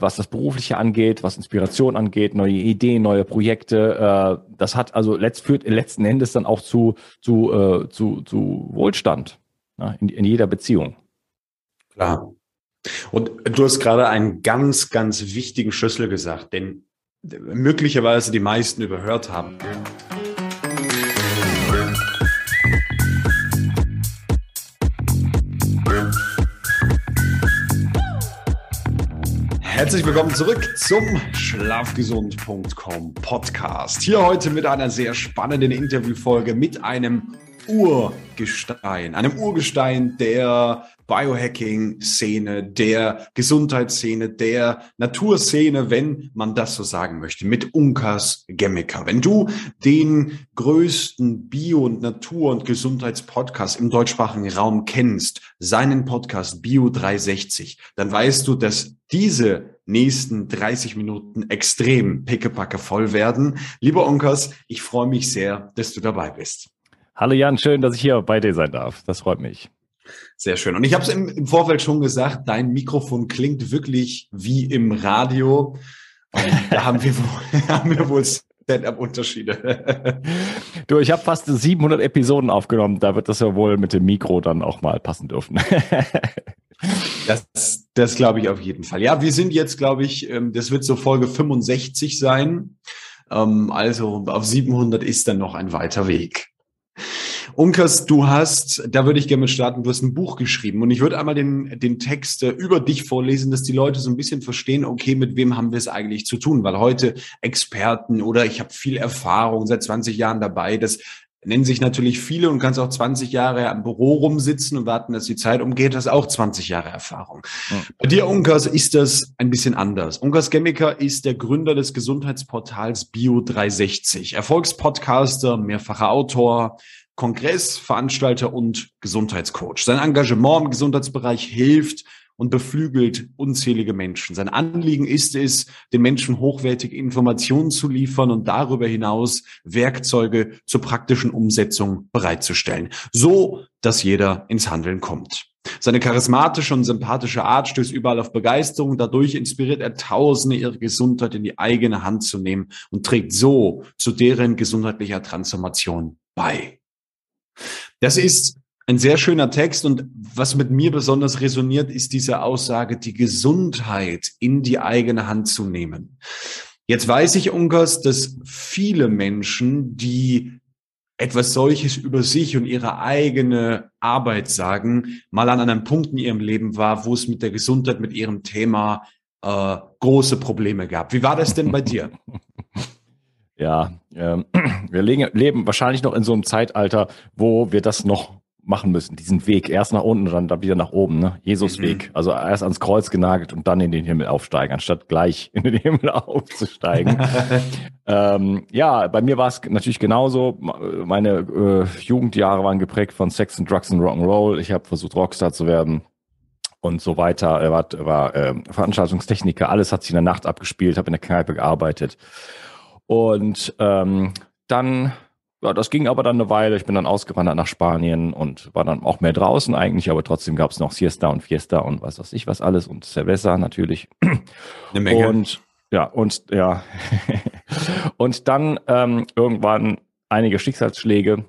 was das Berufliche angeht, was Inspiration angeht, neue Ideen, neue Projekte. Äh, das hat also letzt, führt letzten Endes dann auch zu, zu, äh, zu, zu Wohlstand ja, in, in jeder Beziehung. Klar. Und du hast gerade einen ganz, ganz wichtigen Schlüssel gesagt, den möglicherweise die meisten überhört haben. Herzlich willkommen zurück zum Schlafgesund.com Podcast. Hier heute mit einer sehr spannenden Interviewfolge mit einem Urgestein, einem Urgestein der Biohacking-Szene, der Gesundheitsszene, der Naturszene, wenn man das so sagen möchte, mit Unkas Gemmiker. Wenn du den größten Bio- und Natur- und Gesundheitspodcast im deutschsprachigen Raum kennst, seinen Podcast Bio 360, dann weißt du, dass diese nächsten 30 Minuten extrem pickepacke voll werden. Lieber Unkas, ich freue mich sehr, dass du dabei bist. Hallo Jan, schön, dass ich hier bei dir sein darf. Das freut mich. Sehr schön. Und ich habe es im, im, Vorfeld schon gesagt, dein Mikrofon klingt wirklich wie im Radio. Und da haben wir wohl, haben wir wohl Stand-up-Unterschiede. du, ich habe fast 700 Episoden aufgenommen. Da wird das ja wohl mit dem Mikro dann auch mal passen dürfen. das das glaube ich auf jeden Fall. Ja, wir sind jetzt, glaube ich, ähm, das wird so Folge 65 sein. Ähm, also auf 700 ist dann noch ein weiter Weg. Unkas, du hast, da würde ich gerne mit starten, du hast ein Buch geschrieben und ich würde einmal den, den Text äh, über dich vorlesen, dass die Leute so ein bisschen verstehen, okay, mit wem haben wir es eigentlich zu tun? Weil heute Experten oder ich habe viel Erfahrung, seit 20 Jahren dabei, das nennen sich natürlich viele und kannst auch 20 Jahre im Büro rumsitzen und warten, dass die Zeit umgeht, das ist auch 20 Jahre Erfahrung. Ja. Bei dir, Unkas, ist das ein bisschen anders. Unkas Gemmiker ist der Gründer des Gesundheitsportals Bio360, Erfolgspodcaster, mehrfacher Autor, Kongressveranstalter und Gesundheitscoach. Sein Engagement im Gesundheitsbereich hilft und beflügelt unzählige Menschen. Sein Anliegen ist es, den Menschen hochwertige Informationen zu liefern und darüber hinaus Werkzeuge zur praktischen Umsetzung bereitzustellen, so dass jeder ins Handeln kommt. Seine charismatische und sympathische Art stößt überall auf Begeisterung. Dadurch inspiriert er Tausende, ihre Gesundheit in die eigene Hand zu nehmen und trägt so zu deren gesundheitlicher Transformation bei. Das ist ein sehr schöner Text und was mit mir besonders resoniert, ist diese Aussage, die Gesundheit in die eigene Hand zu nehmen. Jetzt weiß ich, Unkas, dass viele Menschen, die etwas solches über sich und ihre eigene Arbeit sagen, mal an einem Punkt in ihrem Leben war, wo es mit der Gesundheit, mit ihrem Thema äh, große Probleme gab. Wie war das denn bei dir? Ja, ähm, wir leben wahrscheinlich noch in so einem Zeitalter, wo wir das noch machen müssen, diesen Weg. Erst nach unten, dann, dann wieder nach oben, ne? Jesus-Weg. Mhm. Also erst ans Kreuz genagelt und dann in den Himmel aufsteigen, anstatt gleich in den Himmel aufzusteigen. ähm, ja, bei mir war es natürlich genauso. Meine äh, Jugendjahre waren geprägt von Sex and Drugs and Rock'n'Roll. Ich habe versucht, Rockstar zu werden und so weiter. Er war, war äh, Veranstaltungstechniker, alles hat sich in der Nacht abgespielt, habe in der Kneipe gearbeitet. Und ähm, dann, ja, das ging aber dann eine Weile. Ich bin dann ausgewandert nach Spanien und war dann auch mehr draußen eigentlich, aber trotzdem gab es noch Siesta und Fiesta und was weiß ich was alles und Cerveza natürlich. Eine Menge. Und ja, und ja. und dann ähm, irgendwann einige Schicksalsschläge.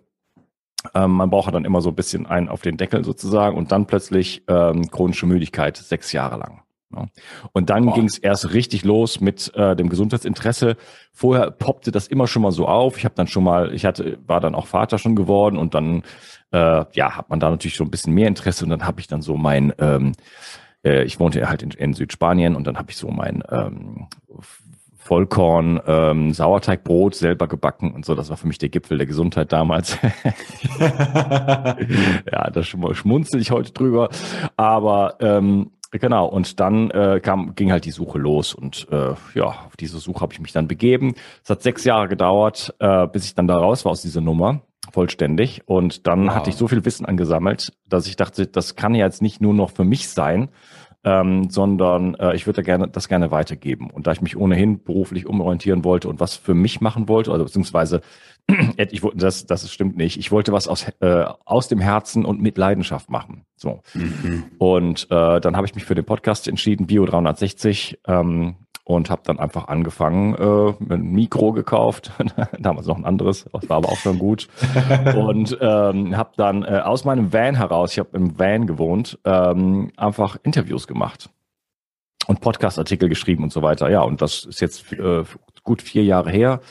Ähm, man braucht dann immer so ein bisschen einen auf den Deckel sozusagen und dann plötzlich ähm, chronische Müdigkeit sechs Jahre lang. Ja. Und dann ging es erst richtig los mit äh, dem Gesundheitsinteresse. Vorher poppte das immer schon mal so auf. Ich habe dann schon mal, ich hatte, war dann auch Vater schon geworden und dann äh, ja hat man da natürlich schon ein bisschen mehr Interesse und dann habe ich dann so mein, ähm, äh, ich wohnte halt in, in Südspanien und dann habe ich so mein ähm, Vollkorn ähm, Sauerteigbrot selber gebacken und so. Das war für mich der Gipfel der Gesundheit damals. ja, da schmunzel ich heute drüber. Aber ähm, Genau, und dann äh, kam, ging halt die Suche los und äh, ja, auf diese Suche habe ich mich dann begeben. Es hat sechs Jahre gedauert, äh, bis ich dann da raus war aus dieser Nummer, vollständig. Und dann wow. hatte ich so viel Wissen angesammelt, dass ich dachte, das kann ja jetzt nicht nur noch für mich sein, ähm, sondern äh, ich würde da gerne, das gerne weitergeben. Und da ich mich ohnehin beruflich umorientieren wollte und was für mich machen wollte, also beziehungsweise ich wollte, das, das stimmt nicht. Ich wollte was aus, äh, aus dem Herzen und mit Leidenschaft machen. So. Mhm. Und äh, dann habe ich mich für den Podcast entschieden, Bio 360. Ähm, und habe dann einfach angefangen, äh, ein Mikro gekauft, damals noch ein anderes, das war aber auch schon gut und ähm, habe dann äh, aus meinem Van heraus, ich habe im Van gewohnt, ähm, einfach Interviews gemacht und Podcast-Artikel geschrieben und so weiter. Ja, und das ist jetzt äh, gut vier Jahre her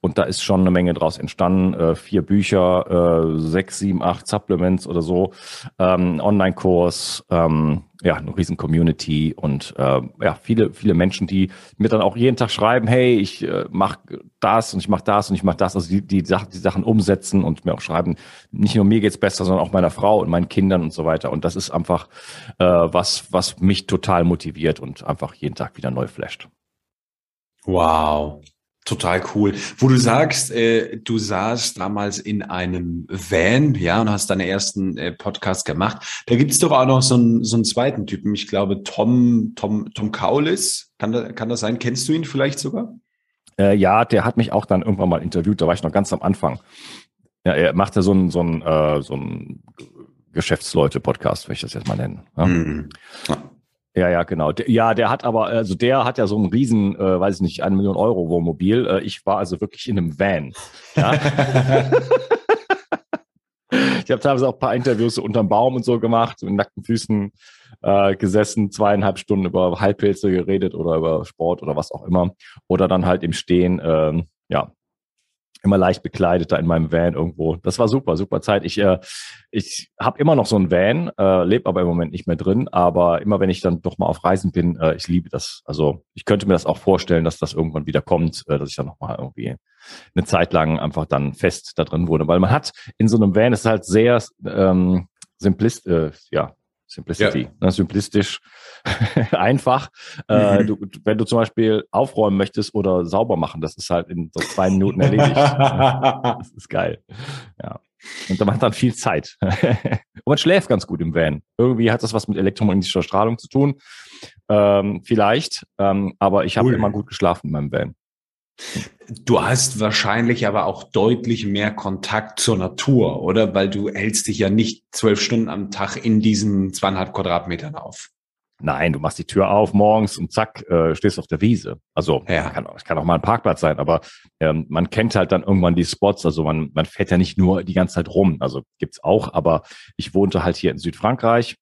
und da ist schon eine Menge draus entstanden. Äh, vier Bücher, äh, sechs, sieben, acht Supplements oder so, ähm, Online-Kurs, ähm, ja, eine riesen Community und äh, ja, viele, viele Menschen, die mir dann auch jeden Tag schreiben, hey, ich äh, mache das und ich mache das und ich mache das, also die, die, Sachen, die Sachen umsetzen und mir auch schreiben, nicht nur mir geht's besser, sondern auch meiner Frau und meinen Kindern und so weiter. Und das ist einfach äh, was, was mich total motiviert und einfach jeden Tag wieder neu flasht. Wow. Total cool. Wo du sagst, äh, du saßt damals in einem Van, ja, und hast deinen ersten äh, Podcast gemacht. Da gibt's doch auch noch so einen, so einen zweiten Typen. Ich glaube, Tom, Tom, Tom Kaulis. Kann, da, kann das sein? Kennst du ihn vielleicht sogar? Äh, ja, der hat mich auch dann irgendwann mal interviewt. Da war ich noch ganz am Anfang. Ja, er macht ja so einen, so einen, äh, so einen Geschäftsleute-Podcast, würde ich das jetzt mal nennen. Ja? Mhm. Ja, ja, genau. Ja, der hat aber, also der hat ja so einen riesen, äh, weiß ich nicht, eine Million Euro Wohnmobil. Äh, ich war also wirklich in einem Van. Ja? ich habe teilweise auch ein paar Interviews so unterm Baum und so gemacht, mit nackten Füßen äh, gesessen, zweieinhalb Stunden über Heilpilze geredet oder über Sport oder was auch immer. Oder dann halt im Stehen, ähm, ja, immer leicht bekleidet da in meinem Van irgendwo. Das war super, super Zeit. Ich, äh, ich habe immer noch so ein Van, äh, lebe aber im Moment nicht mehr drin. Aber immer wenn ich dann doch mal auf Reisen bin, äh, ich liebe das. Also ich könnte mir das auch vorstellen, dass das irgendwann wieder kommt, äh, dass ich dann noch mal irgendwie eine Zeit lang einfach dann fest da drin wurde. Weil man hat in so einem Van ist halt sehr ähm, simplist, äh, ja, Simplicity, ja. ne, simplistisch, einfach. Äh, du, wenn du zum Beispiel aufräumen möchtest oder sauber machen, das ist halt in so zwei Minuten erledigt. das ist geil. Ja. Und da macht dann viel Zeit. Und man schläft ganz gut im Van. Irgendwie hat das was mit elektromagnetischer Strahlung zu tun. Ähm, vielleicht. Ähm, aber ich habe cool. immer gut geschlafen in meinem Van. Du hast wahrscheinlich aber auch deutlich mehr Kontakt zur Natur, oder? Weil du hältst dich ja nicht zwölf Stunden am Tag in diesen zweieinhalb Quadratmetern auf. Nein, du machst die Tür auf morgens und zack, äh, stehst auf der Wiese. Also ja. kann, kann auch mal ein Parkplatz sein, aber ähm, man kennt halt dann irgendwann die Spots. Also man, man fährt ja nicht nur die ganze Zeit rum. Also gibt's auch, aber ich wohnte halt hier in Südfrankreich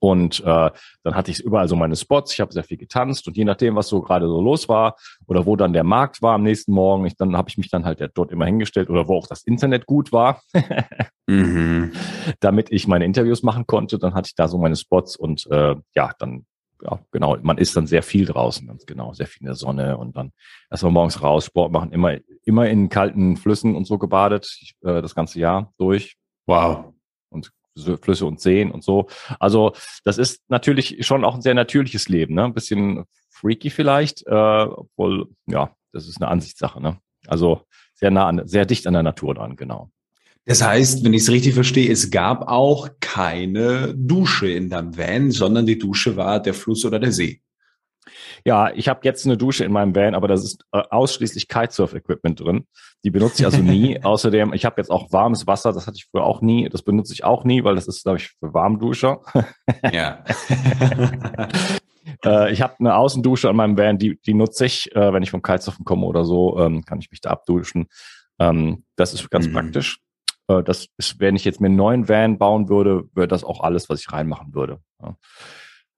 und äh, dann hatte ich überall so meine Spots. Ich habe sehr viel getanzt und je nachdem, was so gerade so los war oder wo dann der Markt war am nächsten Morgen, ich, dann habe ich mich dann halt dort immer hingestellt oder wo auch das Internet gut war, mhm. damit ich meine Interviews machen konnte. Dann hatte ich da so meine Spots und äh, ja, dann ja, genau, man ist dann sehr viel draußen, ganz genau, sehr viel in der Sonne und dann erstmal morgens raus, Sport machen, immer, immer in kalten Flüssen und so gebadet, äh, das ganze Jahr durch. Wow. Und Flüsse und Seen und so. Also das ist natürlich schon auch ein sehr natürliches Leben, ne? Ein bisschen freaky vielleicht, äh, obwohl, ja, das ist eine Ansichtssache, ne? Also sehr nah an, sehr dicht an der Natur dran, genau. Das heißt, wenn ich es richtig verstehe, es gab auch keine Dusche in deinem Van, sondern die Dusche war der Fluss oder der See. Ja, ich habe jetzt eine Dusche in meinem Van, aber das ist äh, ausschließlich Kitesurf-Equipment drin. Die benutze ich also nie. Außerdem, ich habe jetzt auch warmes Wasser, das hatte ich früher auch nie. Das benutze ich auch nie, weil das ist, glaube ich, für Warmduscher. Ja. äh, ich habe eine Außendusche an meinem Van, die, die nutze ich, äh, wenn ich vom Kitesurfen komme oder so, ähm, kann ich mich da abduschen. Ähm, das ist ganz mhm. praktisch. Äh, das ist, wenn ich jetzt mir einen neuen Van bauen würde, wäre das auch alles, was ich reinmachen würde. Ja.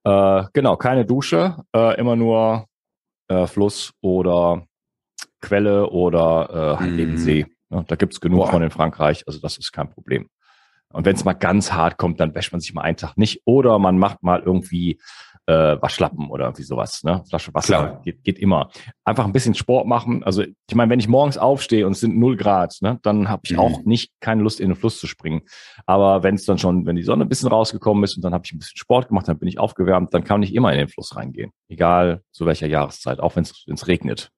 Äh, genau, keine Dusche, äh, immer nur äh, Fluss oder Quelle oder äh, halt eben mm. See. Ja, da gibt's genug Boah. von in Frankreich, also das ist kein Problem. Und wenn es mal ganz hart kommt, dann wäscht man sich mal einen Tag nicht. Oder man macht mal irgendwie äh, Waschlappen oder irgendwie sowas. Ne? Flasche Wasser geht, geht immer. Einfach ein bisschen Sport machen. Also ich meine, wenn ich morgens aufstehe und es sind null Grad, ne, dann habe ich mhm. auch nicht keine Lust, in den Fluss zu springen. Aber wenn es dann schon, wenn die Sonne ein bisschen rausgekommen ist und dann habe ich ein bisschen Sport gemacht, dann bin ich aufgewärmt, dann kann ich immer in den Fluss reingehen. Egal zu welcher Jahreszeit, auch wenn es regnet.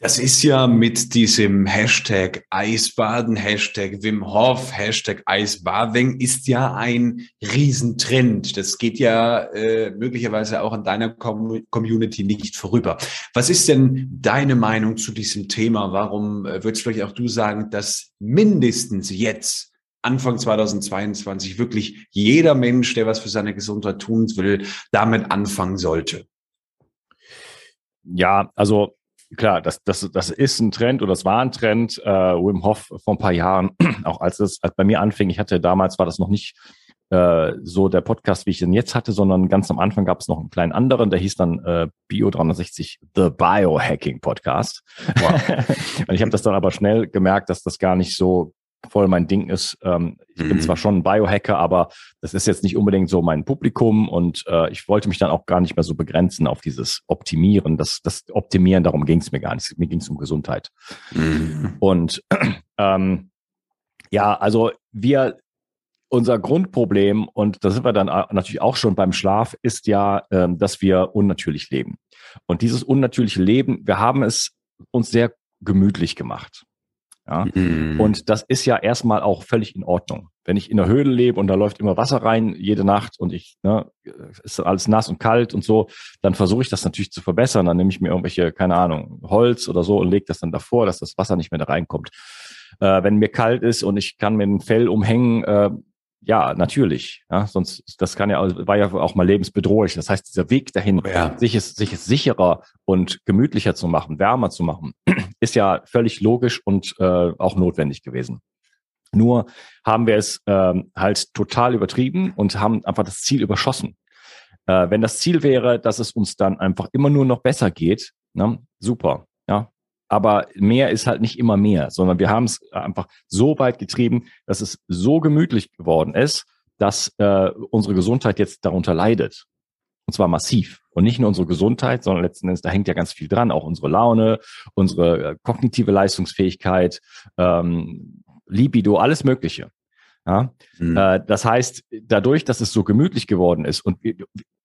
Das ist ja mit diesem Hashtag Eisbaden, Hashtag Wim Hof, Hashtag Eisbathing ist ja ein Riesentrend. Das geht ja äh, möglicherweise auch an deiner Com Community nicht vorüber. Was ist denn deine Meinung zu diesem Thema? Warum äh, würdest vielleicht auch du sagen, dass mindestens jetzt Anfang 2022 wirklich jeder Mensch, der was für seine Gesundheit tun will, damit anfangen sollte? Ja, also klar, das, das, das ist ein Trend oder das war ein Trend. Äh, Wim Hof vor ein paar Jahren, auch als es als bei mir anfing, ich hatte damals war das noch nicht äh, so der Podcast, wie ich den jetzt hatte, sondern ganz am Anfang gab es noch einen kleinen anderen, der hieß dann äh, Bio 360 The Biohacking Podcast. Wow. Und ich habe das dann aber schnell gemerkt, dass das gar nicht so voll mein Ding ist. Ähm, ich mhm. bin zwar schon ein Biohacker, aber das ist jetzt nicht unbedingt so mein Publikum und äh, ich wollte mich dann auch gar nicht mehr so begrenzen auf dieses Optimieren. Das, das Optimieren, darum ging es mir gar nicht. Mir ging es um Gesundheit. Mhm. Und ähm, ja, also wir, unser Grundproblem, und da sind wir dann natürlich auch schon beim Schlaf, ist ja, ähm, dass wir unnatürlich leben. Und dieses unnatürliche Leben, wir haben es uns sehr gemütlich gemacht. Ja? Mhm. Und das ist ja erstmal auch völlig in Ordnung. Wenn ich in der Höhle lebe und da läuft immer Wasser rein jede Nacht und ich, ne, ist alles nass und kalt und so, dann versuche ich das natürlich zu verbessern. Dann nehme ich mir irgendwelche, keine Ahnung, Holz oder so und lege das dann davor, dass das Wasser nicht mehr da reinkommt. Äh, wenn mir kalt ist und ich kann mir ein Fell umhängen, äh, ja, natürlich. Ja, sonst, das kann ja, war ja auch mal lebensbedrohlich. Das heißt, dieser Weg dahin, ja. sich, es, sich es sicherer und gemütlicher zu machen, wärmer zu machen, ist ja völlig logisch und äh, auch notwendig gewesen. Nur haben wir es ähm, halt total übertrieben und haben einfach das Ziel überschossen. Äh, wenn das Ziel wäre, dass es uns dann einfach immer nur noch besser geht, ne, super. Ja, aber mehr ist halt nicht immer mehr, sondern wir haben es einfach so weit getrieben, dass es so gemütlich geworden ist, dass äh, unsere Gesundheit jetzt darunter leidet. Und zwar massiv. Und nicht nur unsere Gesundheit, sondern letzten Endes, da hängt ja ganz viel dran, auch unsere Laune, unsere äh, kognitive Leistungsfähigkeit, ähm, Libido, alles Mögliche. Ja? Mhm. Äh, das heißt, dadurch, dass es so gemütlich geworden ist und wir,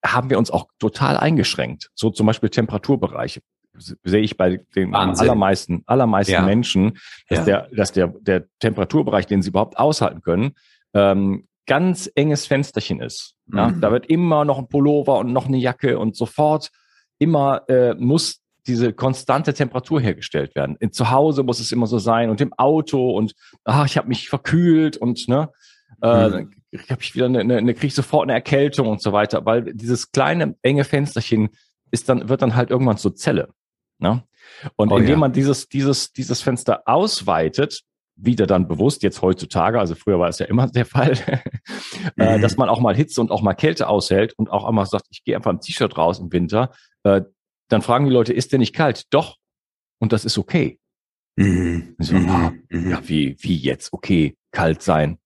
haben wir uns auch total eingeschränkt. So zum Beispiel Temperaturbereiche sehe ich bei den Wahnsinn. allermeisten, allermeisten ja. Menschen, dass ja. der, dass der, der Temperaturbereich, den sie überhaupt aushalten können, ähm, ganz enges Fensterchen ist. Ja? Mhm. Da wird immer noch ein Pullover und noch eine Jacke und sofort immer äh, muss diese konstante Temperatur hergestellt werden. In, zu Hause muss es immer so sein und im Auto und ach, ich habe mich verkühlt und ne, äh, mhm. habe ich wieder eine, eine, eine kriege ich sofort eine Erkältung und so weiter, weil dieses kleine enge Fensterchen ist dann wird dann halt irgendwann zur Zelle. Ne? Und oh, indem ja. man dieses, dieses, dieses Fenster ausweitet, wieder dann bewusst, jetzt heutzutage, also früher war es ja immer der Fall, äh, mhm. dass man auch mal Hitze und auch mal Kälte aushält und auch einmal sagt, ich gehe einfach im T-Shirt raus im Winter, äh, dann fragen die Leute, ist der nicht kalt? Doch. Und das ist okay. Mhm. So, mhm. ah, mhm. ja, wie, wie jetzt? Okay, kalt sein.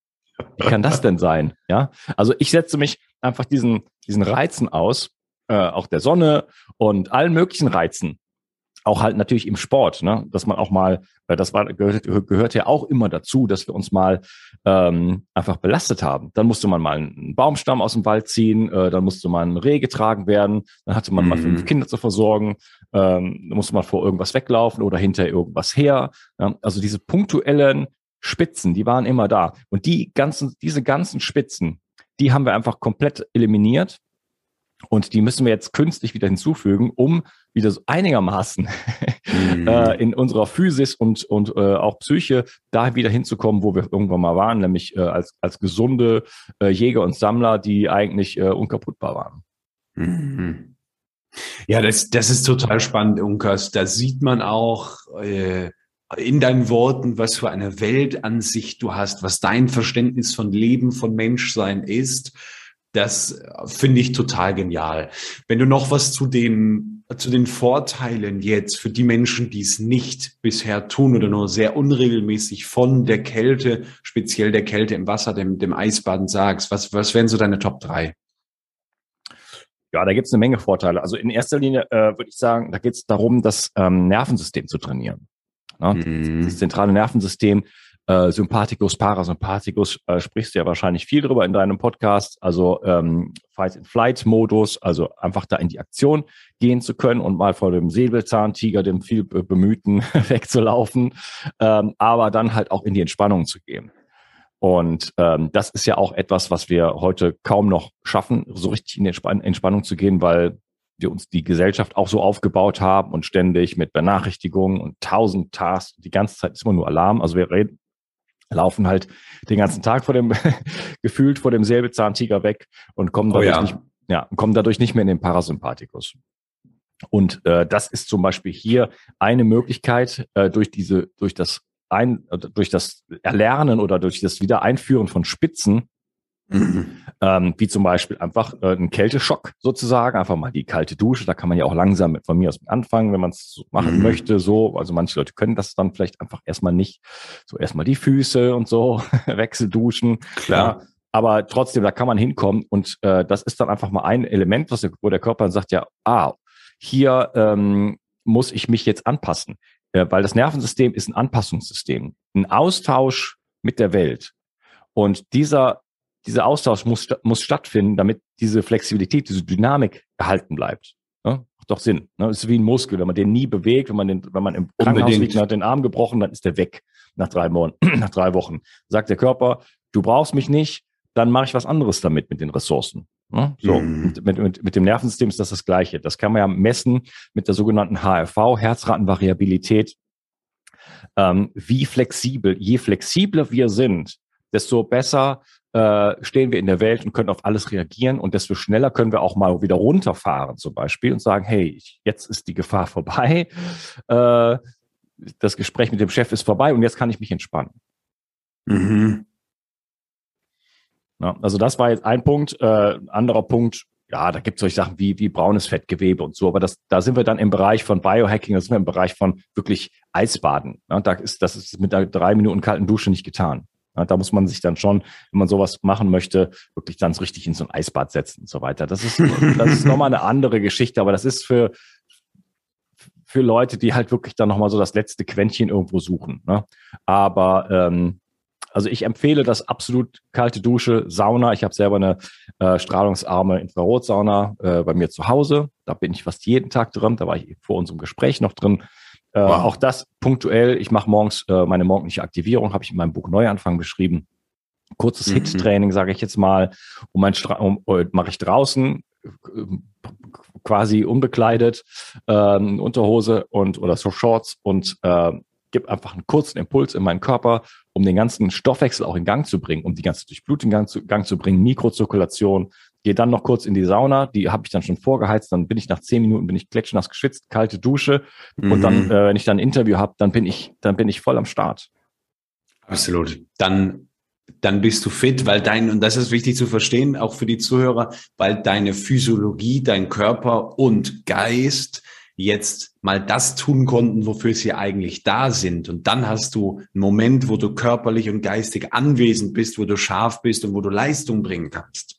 Wie kann das denn sein? Ja, also ich setze mich einfach diesen, diesen Reizen aus, äh, auch der Sonne und allen möglichen Reizen auch halt natürlich im Sport, ne? dass man auch mal, weil das war, gehört, gehört ja auch immer dazu, dass wir uns mal ähm, einfach belastet haben. Dann musste man mal einen Baumstamm aus dem Wald ziehen, äh, dann musste mal ein Reh getragen werden, dann hatte man mhm. mal fünf Kinder zu versorgen, ähm, dann musste man vor irgendwas weglaufen oder hinter irgendwas her. Ja? Also diese punktuellen Spitzen, die waren immer da. Und die ganzen, diese ganzen Spitzen, die haben wir einfach komplett eliminiert und die müssen wir jetzt künstlich wieder hinzufügen, um wieder so einigermaßen mhm. äh, in unserer Physis und, und äh, auch Psyche da wieder hinzukommen, wo wir irgendwann mal waren, nämlich äh, als, als gesunde äh, Jäger und Sammler, die eigentlich äh, unkaputtbar waren. Mhm. Ja, das, das ist total spannend, Unkas. Da sieht man auch äh, in deinen Worten, was für eine Weltansicht du hast, was dein Verständnis von Leben, von Menschsein ist das finde ich total genial. Wenn du noch was zu den, zu den Vorteilen jetzt für die Menschen, die es nicht bisher tun oder nur sehr unregelmäßig von der Kälte, speziell der Kälte im Wasser, dem, dem Eisbaden sagst, was, was wären so deine Top drei? Ja, da gibt es eine Menge Vorteile. Also in erster Linie äh, würde ich sagen, da geht es darum, das ähm, Nervensystem zu trainieren. Ne? Mhm. Das zentrale Nervensystem Äh, Sympathikus, Parasympathikus, äh, sprichst du ja wahrscheinlich viel drüber in deinem Podcast. Also ähm, Fight-and-Flight-Modus, also einfach da in die Aktion gehen zu können und mal vor dem Säbelzahntiger, dem viel bemühten, wegzulaufen, ähm, aber dann halt auch in die Entspannung zu gehen. Und ähm, das ist ja auch etwas, was wir heute kaum noch schaffen, so richtig in die Entspannung zu gehen, weil wir uns die Gesellschaft auch so aufgebaut haben und ständig mit Benachrichtigungen und tausend Tasks, die ganze Zeit ist immer nur Alarm. Also wir reden, laufen halt den ganzen Tag vor dem, gefühlt vor dem Säbelzahntiger weg und kommen dadurch, oh ja. nicht, ja, kommen dadurch nicht mehr in den Parasympathikus. Und äh, das ist zum Beispiel hier eine Möglichkeit, äh, durch diese, durch das ein, durch das Erlernen oder durch das Wiedereinführen von Spitzen, mhm. ähm, wie zum Beispiel einfach äh, ein Kälteschock sozusagen, einfach mal die kalte Dusche, da kann man ja auch langsam mit, von mir aus anfangen, wenn man es so machen mhm. möchte, so, also manche Leute können das dann vielleicht einfach erstmal nicht, so erstmal die Füße und so, Wechselduschen, klar. Ja, aber trotzdem, da kann man hinkommen und äh, das ist dann einfach mal ein Element, was der, wo der Körper sagt, ja, ah, hier ähm, muss ich mich jetzt anpassen. Äh, weil das Nervensystem ist ein Anpassungssystem, ein Austausch mit der Welt. Und dieser, dieser Austausch muss, muss stattfinden, damit diese Flexibilität, diese Dynamik erhalten bleibt. Ja? Macht doch Sinn. Ne? Das ist wie ein Muskel. Wenn man den nie bewegt, wenn man, den, wenn man im Krankenhaus liegt und hat den Arm gebrochen, dann ist der weg nach drei Monaten, nach drei Wochen. Sagt der Körper, du brauchst mich nicht, dann mache ich was anderes damit mit den Ressourcen. Ne? So, mhm. mit, mit, mit dem Nervensystem ist das das Gleiche. Das kann man ja messen mit der sogenannten HRV, Herzratenvariabilität. Ähm, wie flexibel, je flexibler wir sind, desto besser äh, stehen wir in der Welt und können auf alles reagieren und desto schneller können wir auch mal wieder runterfahren zum Beispiel und sagen, hey, jetzt ist die Gefahr vorbei, äh, das Gespräch mit dem Chef ist vorbei und jetzt kann ich mich entspannen. Mhm. Ja, also das war jetzt ein Punkt. Äh, anderer Punkt, ja, da gibt es solche Sachen wie, wie braunes Fettgewebe und so, aber das, da sind wir dann im Bereich von Biohacking, da sind wir im Bereich von wirklich Eisbaden. Ja, da ist, das ist mit einer drei Minuten kalten Dusche nicht getan. Da muss man sich dann schon, wenn man sowas machen möchte, wirklich dann so richtig in so ein Eisbad setzen und so weiter. Das ist, das ist nochmal eine andere Geschichte, aber das ist für, für Leute, die halt wirklich dann nochmal so das letzte Quäntchen irgendwo suchen. Ne? Aber ähm, also ich empfehle das absolut kalte Dusche, Sauna. Ich habe selber eine äh, strahlungsarme Infrarotsauna äh, bei mir zu Hause. Da bin ich fast jeden Tag drin. Da war ich vor unserem Gespräch noch drin. Äh, wow. Auch das punktuell. Ich mache morgens äh, meine morgendliche Aktivierung, habe ich in meinem Buch Neuanfang beschrieben. Kurzes mhm. Hit-Training, sage ich jetzt mal. Und mein Stra um, uh, mache ich draußen äh, quasi unbekleidet, ähm, Unterhose und oder so Shorts und äh, gebe einfach einen kurzen Impuls in meinen Körper, um den ganzen Stoffwechsel auch in Gang zu bringen, um die ganze Durchblutung in Gang zu, Gang zu bringen, Mikrozirkulation. Gehe dann noch kurz in die Sauna, die habe ich dann schon vorgeheizt, dann bin ich nach zehn Minuten, bin ich klatschnass geschwitzt, kalte Dusche mhm. und dann, mhm. äh, wenn ich dann ein Interview habe, dann bin ich, dann bin ich voll am Start. Absolut. Dann dann bist du fit, weil dein, und das ist wichtig zu verstehen, auch für die Zuhörer, weil deine Physiologie, dein Körper und Geist jetzt mal das tun konnten, wofür sie eigentlich da sind. Und dann hast du einen Moment, wo du körperlich und geistig anwesend bist, wo du scharf bist und wo du Leistung bringen kannst.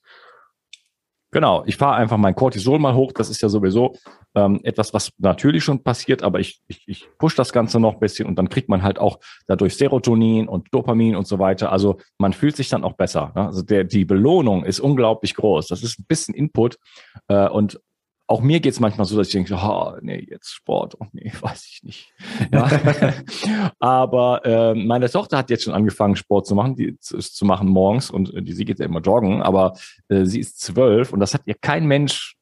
Genau, ich fahre einfach mein Cortisol mal hoch. Das ist ja sowieso ähm, etwas, was natürlich schon passiert, aber ich, ich, ich push das Ganze noch ein bisschen und dann kriegt man halt auch dadurch Serotonin und Dopamin und so weiter. Also man fühlt sich dann auch besser. Ne? Also der, die Belohnung ist unglaublich groß. Das ist ein bisschen Input äh, und auch mir geht's manchmal so, dass ich denke, oh, nee, jetzt Sport, oh nee, weiß ich nicht. Ja. Aber äh, meine Tochter hat jetzt schon angefangen, Sport zu machen, die zu, zu machen morgens und die, sie geht ja immer joggen, aber äh, sie ist zwölf und das hat ihr kein Mensch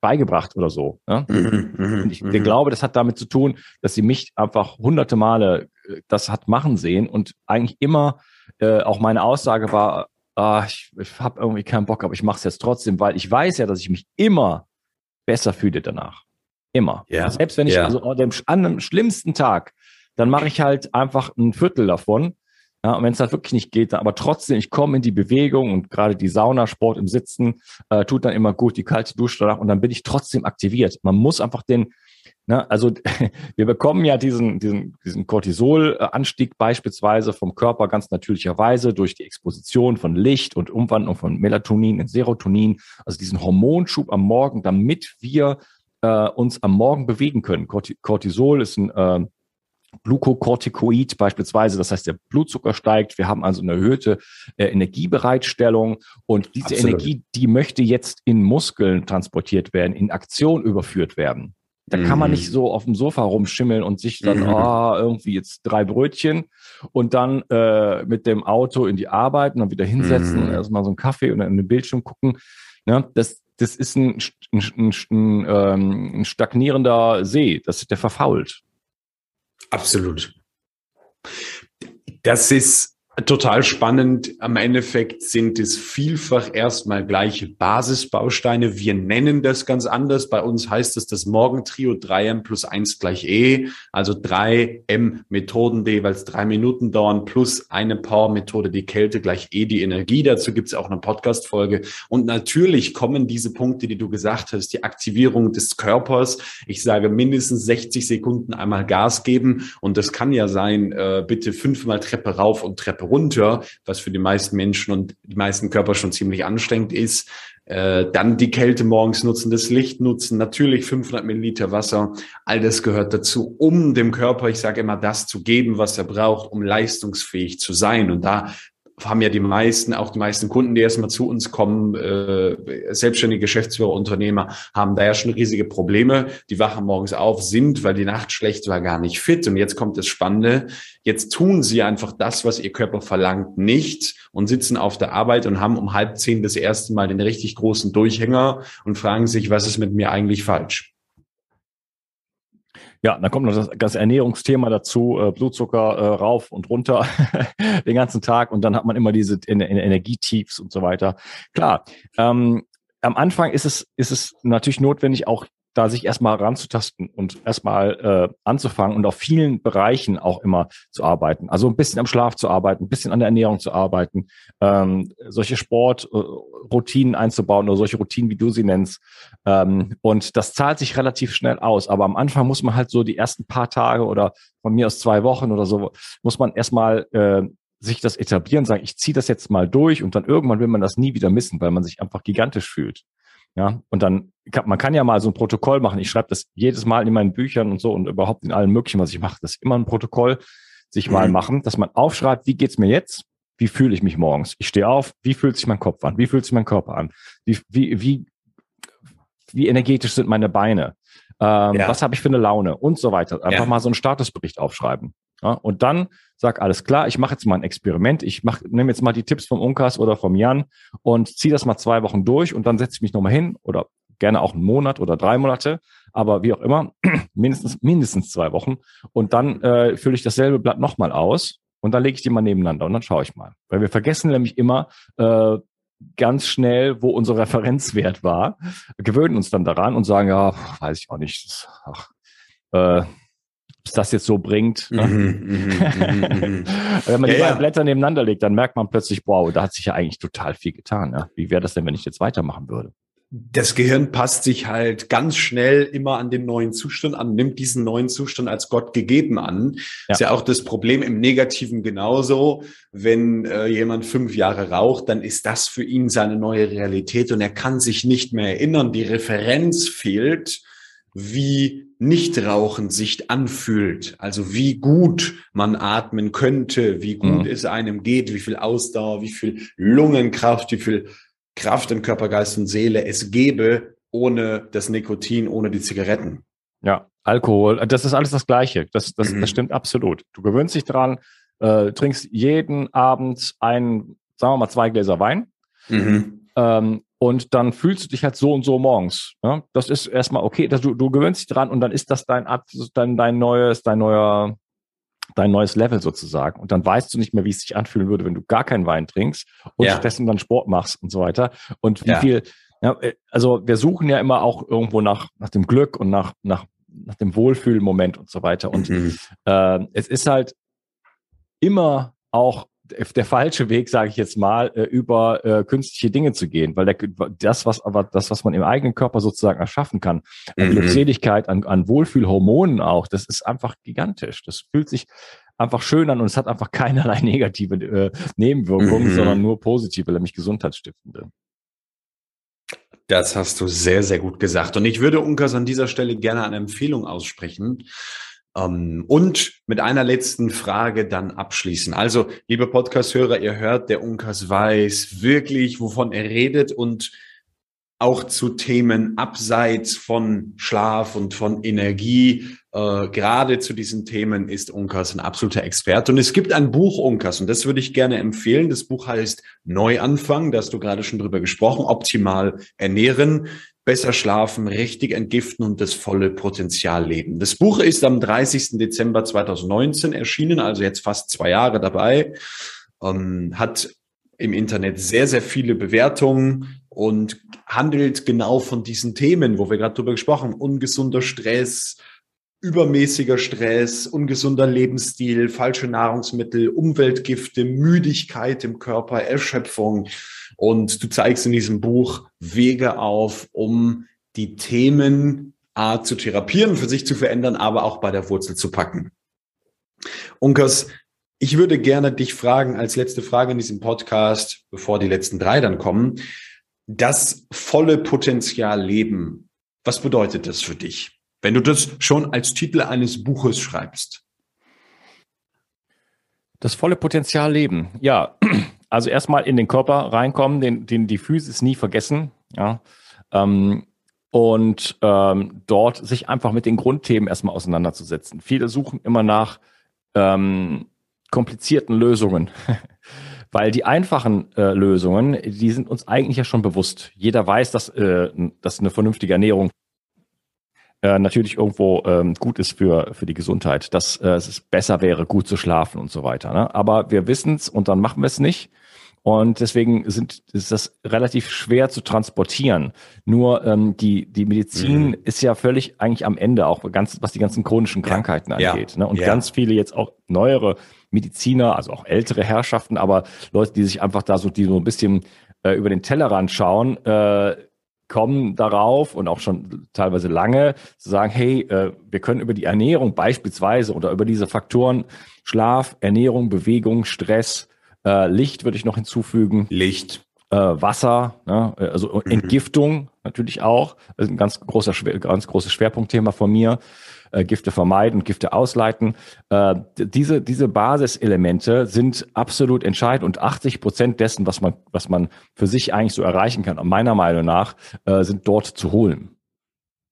beigebracht oder so. Ja? Mhm, mhm und ich mhm. glaube, das hat damit zu tun, dass sie mich einfach hunderte Male äh, das hat machen sehen und eigentlich immer äh, auch meine Aussage war, ah, ich, ich habe irgendwie keinen Bock, aber ich mache es jetzt trotzdem, weil ich weiß ja, dass ich mich immer besser fühle danach. Immer. Ja. Selbst wenn ich ja. also an dem, an dem schlimmsten Tag, dann mache ich halt einfach ein Viertel davon. Ja, und wenn es halt wirklich nicht geht, dann, aber trotzdem, ich komme in die Bewegung und gerade die Sauna, Sport im Sitzen äh, tut dann immer gut, die kalte Dusche danach und dann bin ich trotzdem aktiviert. Man muss einfach den, Ne? Also wir bekommen ja diesen, diesen, diesen Cortisolanstieg beispielsweise vom Körper ganz natürlicherweise durch die Exposition von Licht und Umwandlung von Melatonin in Serotonin, also diesen Hormonschub am Morgen, damit wir äh, uns am Morgen bewegen können. Cortisol ist ein äh, Glukokortikoid beispielsweise, das heißt, der Blutzucker steigt, wir haben also eine erhöhte äh, Energiebereitstellung und diese Absolut. Energie, die möchte jetzt in Muskeln transportiert werden, in Aktion überführt werden. Da kann man nicht mhm. so auf dem Sofa rumschimmeln und sich dann, mhm. oh, irgendwie jetzt drei Brötchen und dann äh, mit dem Auto in die Arbeit und dann wieder hinsetzen mhm. und erstmal so einen Kaffee und dann in den Bildschirm gucken. Ne? Das, das ist ein, ein, ein, ein, ähm, ein stagnierender See, das, der verfault. Absolut. Das ist Total spannend. Am Endeffekt sind es vielfach erstmal gleiche Basisbausteine. Wir nennen das ganz anders. Bei uns heißt es das Morgentrio 3M plus 1 gleich E, also 3M Methoden D, weil es drei Minuten dauern, plus eine Power-Methode, die Kälte gleich E, die Energie. Dazu gibt es auch eine Podcast-Folge. Und natürlich kommen diese Punkte, die du gesagt hast, die Aktivierung des Körpers. Ich sage mindestens 60 Sekunden einmal Gas geben. Und das kann ja sein, äh, bitte fünfmal Treppe rauf und Treppe runter, was für die meisten Menschen und die meisten Körper schon ziemlich anstrengend ist. Äh, dann die Kälte morgens nutzen, das Licht nutzen, natürlich 500 Milliliter Wasser. All das gehört dazu, um dem Körper, ich sage immer, das zu geben, was er braucht, um leistungsfähig zu sein. Und da haben ja die meisten, auch die meisten Kunden, die erstmal zu uns kommen, äh, selbstständige Geschäftsführer, Unternehmer, haben da ja schon riesige Probleme. Die wachen morgens auf, sind, weil die Nacht schlecht war, gar nicht fit. Und jetzt kommt das Spannende. Jetzt tun sie einfach das, was ihr Körper verlangt, nicht und sitzen auf der Arbeit und haben um halb zehn das erste Mal den richtig großen Durchhänger und fragen sich, was ist mit mir eigentlich falsch? Ja, dann kommt noch das, das Ernährungsthema dazu, äh, Blutzucker äh, rauf und runter den ganzen Tag und dann hat man immer diese Ener Energietiefs und so weiter. Klar, ähm, am Anfang ist es, ist es natürlich notwendig, auch da sich erstmal ranzutasten und erstmal äh, anzufangen und auf vielen Bereichen auch immer zu arbeiten. Also ein bisschen am Schlaf zu arbeiten, ein bisschen an der Ernährung zu arbeiten, ähm, solche Sportroutinen äh, einzubauen oder solche Routinen, wie du sie nennst. Ähm, und das zahlt sich relativ schnell aus. Aber am Anfang muss man halt so die ersten paar Tage oder von mir aus zwei Wochen oder so, muss man erstmal äh, sich das etablieren, sagen, ich ziehe das jetzt mal durch und dann irgendwann will man das nie wieder missen, weil man sich einfach gigantisch fühlt. Ja, und dann kann, man kann ja mal so ein Protokoll machen. Ich schreibe das jedes Mal in meinen Büchern und so und überhaupt in allen möglichen, was ich mache. Das ist immer ein Protokoll, sich mhm. mal machen, dass man aufschreibt, wie geht's mir jetzt? Wie fühle ich mich morgens? Ich stehe auf, wie fühlt sich mein Kopf an? Wie fühlt sich mein Körper an? Wie, wie, wie, wie energetisch sind meine Beine? Ähm, ja. Was habe ich für eine Laune? Und so weiter. Einfach ja. mal so einen Statusbericht aufschreiben. Ja, und dann sag alles klar, ich mache jetzt mal ein Experiment. Ich nehme jetzt mal die Tipps vom Unkas oder vom Jan und ziehe das mal zwei Wochen durch und dann setze ich mich nochmal hin oder gerne auch einen Monat oder drei Monate, aber wie auch immer, mindestens, mindestens zwei Wochen. Und dann äh, fülle ich dasselbe Blatt nochmal aus und dann lege ich die mal nebeneinander und dann schaue ich mal. Weil wir vergessen nämlich immer äh, ganz schnell, wo unser Referenzwert war, gewöhnen uns dann daran und sagen, ja, weiß ich auch nicht, ach, äh, es das jetzt so bringt. Ne? Mhm, mhm, mhm, Wenn man ja, die beiden ja. Blätter nebeneinander legt, dann merkt man plötzlich, wow, da hat sich ja eigentlich total viel getan. Ja? Wie wäre das denn, wenn ich jetzt weitermachen würde? Das Gehirn passt sich halt ganz schnell immer an den neuen Zustand an, nimmt diesen neuen Zustand als Gott gegeben an. Ja. Ist ja auch das Problem im Negativen genauso. Wenn äh, jemand fünf Jahre raucht, dann ist das für ihn seine neue Realität und er kann sich nicht mehr erinnern. Die Referenz fehlt wie Nichtrauchen sich anfühlt, also wie gut man atmen könnte, wie gut mhm. es einem geht, wie viel Ausdauer, wie viel Lungenkraft, wie viel Kraft in Körper, Geist und Seele es gäbe ohne das Nikotin, ohne die Zigaretten. Ja, Alkohol, das ist alles das Gleiche. Das, das, mhm. das stimmt absolut. Du gewöhnst dich dran, äh, trinkst jeden Abend ein, sagen wir mal, zwei Gläser Wein. Mhm. Ähm, und dann fühlst du dich halt so und so morgens. Ja? Das ist erstmal okay, dass du, du gewöhnst dich dran und dann ist das dein, dein, dein neues, dein neuer, dein neues Level sozusagen. Und dann weißt du nicht mehr, wie es sich anfühlen würde, wenn du gar keinen Wein trinkst und ja. stattdessen dann Sport machst und so weiter. Und wie ja. viel, ja, äh, also wir suchen ja immer auch irgendwo nach, nach dem Glück und nach, nach, nach dem Wohlfühlmoment und so weiter. Und mhm. äh, es ist halt immer auch der falsche Weg, sage ich jetzt mal, äh, über äh, künstliche Dinge zu gehen, weil der, das, was aber das, was man im eigenen Körper sozusagen erschaffen kann, an mhm. Glückseligkeit, an, an Wohlfühlhormonen auch, das ist einfach gigantisch. Das fühlt sich einfach schön an und es hat einfach keinerlei negative äh, Nebenwirkungen, mhm. sondern nur positive, nämlich gesundheitsstiftende. Das hast du sehr, sehr gut gesagt. Und ich würde Unkas an dieser Stelle gerne eine Empfehlung aussprechen. Ähm, und mit einer letzten Frage dann abschließen. Also, liebe Podcast-Hörer, ihr hört, der Unkas weiß wirklich, wovon er redet und auch zu Themen abseits von Schlaf und von Energie. Äh, gerade zu diesen Themen ist Unkas ein absoluter Experte. Und es gibt ein Buch, Unkas, und das würde ich gerne empfehlen. Das Buch heißt Neuanfang, da hast du gerade schon drüber gesprochen, optimal ernähren besser schlafen, richtig entgiften und das volle Potenzial leben. Das Buch ist am 30. Dezember 2019 erschienen, also jetzt fast zwei Jahre dabei, ähm, hat im Internet sehr, sehr viele Bewertungen und handelt genau von diesen Themen, wo wir gerade drüber gesprochen haben. Ungesunder Stress, übermäßiger Stress, ungesunder Lebensstil, falsche Nahrungsmittel, Umweltgifte, Müdigkeit im Körper, Erschöpfung. Und du zeigst in diesem Buch Wege auf, um die Themen A zu therapieren, für sich zu verändern, aber auch bei der Wurzel zu packen. Unkas, ich würde gerne dich fragen, als letzte Frage in diesem Podcast, bevor die letzten drei dann kommen, das volle Potenzial leben. Was bedeutet das für dich, wenn du das schon als Titel eines Buches schreibst? Das volle Potenzial leben. Ja, also erstmal in den Körper reinkommen, den, den die Physis nie vergessen, ja. Ähm, und ähm, dort sich einfach mit den Grundthemen erstmal auseinanderzusetzen. Viele suchen immer nach ähm, komplizierten Lösungen. Weil die einfachen äh, Lösungen, die sind uns eigentlich ja schon bewusst. Jeder weiß, dass, äh, dass eine vernünftige Ernährung äh, natürlich irgendwo ähm, gut ist für, für die Gesundheit, dass äh, es besser wäre, gut zu schlafen und so weiter. Ne? Aber wir wissen es und dann machen wir es nicht. Und deswegen sind, ist das relativ schwer zu transportieren. Nur ähm, die, die Medizin mhm. ist ja völlig eigentlich am Ende, auch ganz, was die ganzen chronischen Krankheiten ja. angeht. Ne? Und ja. ganz viele jetzt auch neuere Mediziner, also auch ältere Herrschaften, aber Leute, die sich einfach da so, die so ein bisschen äh, über den Tellerrand schauen, äh, kommen darauf und auch schon teilweise lange zu sagen, hey, äh, wir können über die Ernährung beispielsweise oder über diese Faktoren Schlaf, Ernährung, Bewegung, Stress, äh, Licht würde ich noch hinzufügen. Licht. Äh, Wasser, ne? also mhm. Entgiftung natürlich auch. Das ist ein ganz großer, ganz großes Schwerpunktthema von mir. Äh, Gifte vermeiden, Gifte ausleiten. Äh, diese, diese Basiselemente sind absolut entscheidend und 80 Prozent dessen, was man, was man für sich eigentlich so erreichen kann, meiner Meinung nach, äh, sind dort zu holen.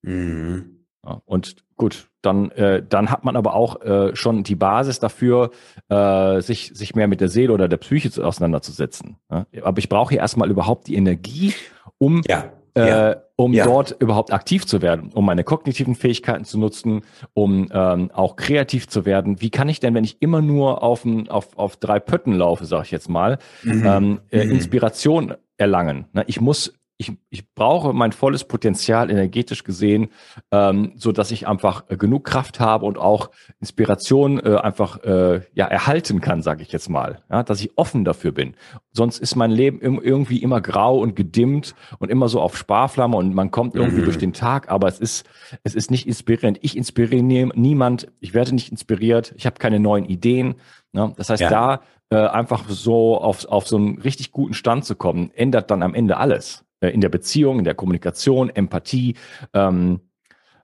Mhm. Ja, und gut, dann, äh, dann hat man aber auch äh, schon die Basis dafür, äh, sich, sich mehr mit der Seele oder der Psyche zu, auseinanderzusetzen. Ja? Aber ich brauche hier erstmal überhaupt die Energie, um, ja. Äh, um ja. dort überhaupt aktiv zu werden, um meine kognitiven Fähigkeiten zu nutzen, um ähm, auch kreativ zu werden. Wie kann ich denn, wenn ich immer nur auf, auf, auf drei Pötten laufe, sage ich jetzt mal, mhm. ähm, äh, mhm. Inspiration erlangen? Na, ich muss ich, ich brauche mein volles Potenzial energetisch gesehen, ähm, so dass ich einfach äh, genug Kraft habe und auch Inspiration äh, einfach äh, ja erhalten kann, sage ich jetzt mal, ja, dass ich offen dafür bin. Sonst ist mein Leben im, irgendwie immer grau und gedimmt und immer so auf Sparflamme und man kommt irgendwie mhm. durch den Tag, aber es ist es ist nicht inspirierend. Ich inspiriere niemand, ich werde nicht inspiriert, ich habe keine neuen Ideen. Ne? Das heißt, ja. da äh, einfach so auf, auf so einen richtig guten Stand zu kommen, ändert dann am Ende alles. Äh, in der Beziehung, in der Kommunikation, Empathie, ähm,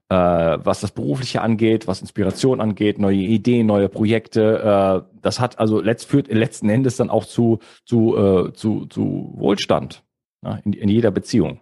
äh, was das Berufliche angeht, was Inspiration angeht, neue Ideen, neue Projekte. Äh, das hat also letzt, führt letzten Endes dann auch zu, zu, äh, zu, zu Wohlstand ja, in, in jeder Beziehung.